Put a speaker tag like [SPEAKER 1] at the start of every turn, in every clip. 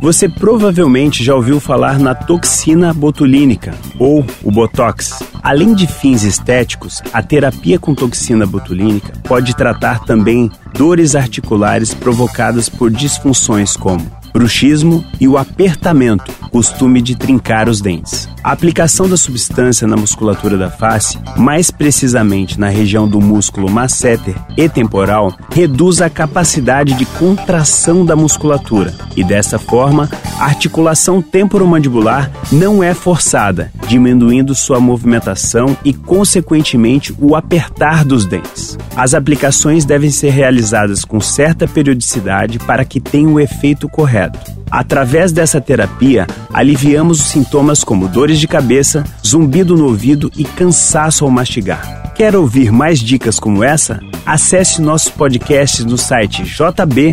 [SPEAKER 1] Você provavelmente já ouviu falar na toxina botulínica, ou o Botox. Além de fins estéticos, a terapia com toxina botulínica pode tratar também dores articulares provocadas por disfunções como bruxismo e o apertamento, costume de trincar os dentes. A aplicação da substância na musculatura da face, mais precisamente na região do músculo masseter e temporal, reduz a capacidade de contração da musculatura e dessa forma a articulação temporomandibular não é forçada, diminuindo sua movimentação e consequentemente o apertar dos dentes. As aplicações devem ser realizadas com certa periodicidade para que tenham o efeito correto. Através dessa terapia, aliviamos os sintomas como dores de cabeça, zumbido no ouvido e cansaço ao mastigar. Quer ouvir mais dicas como essa? Acesse nossos podcasts no site jb.fm.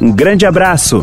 [SPEAKER 1] Um grande abraço!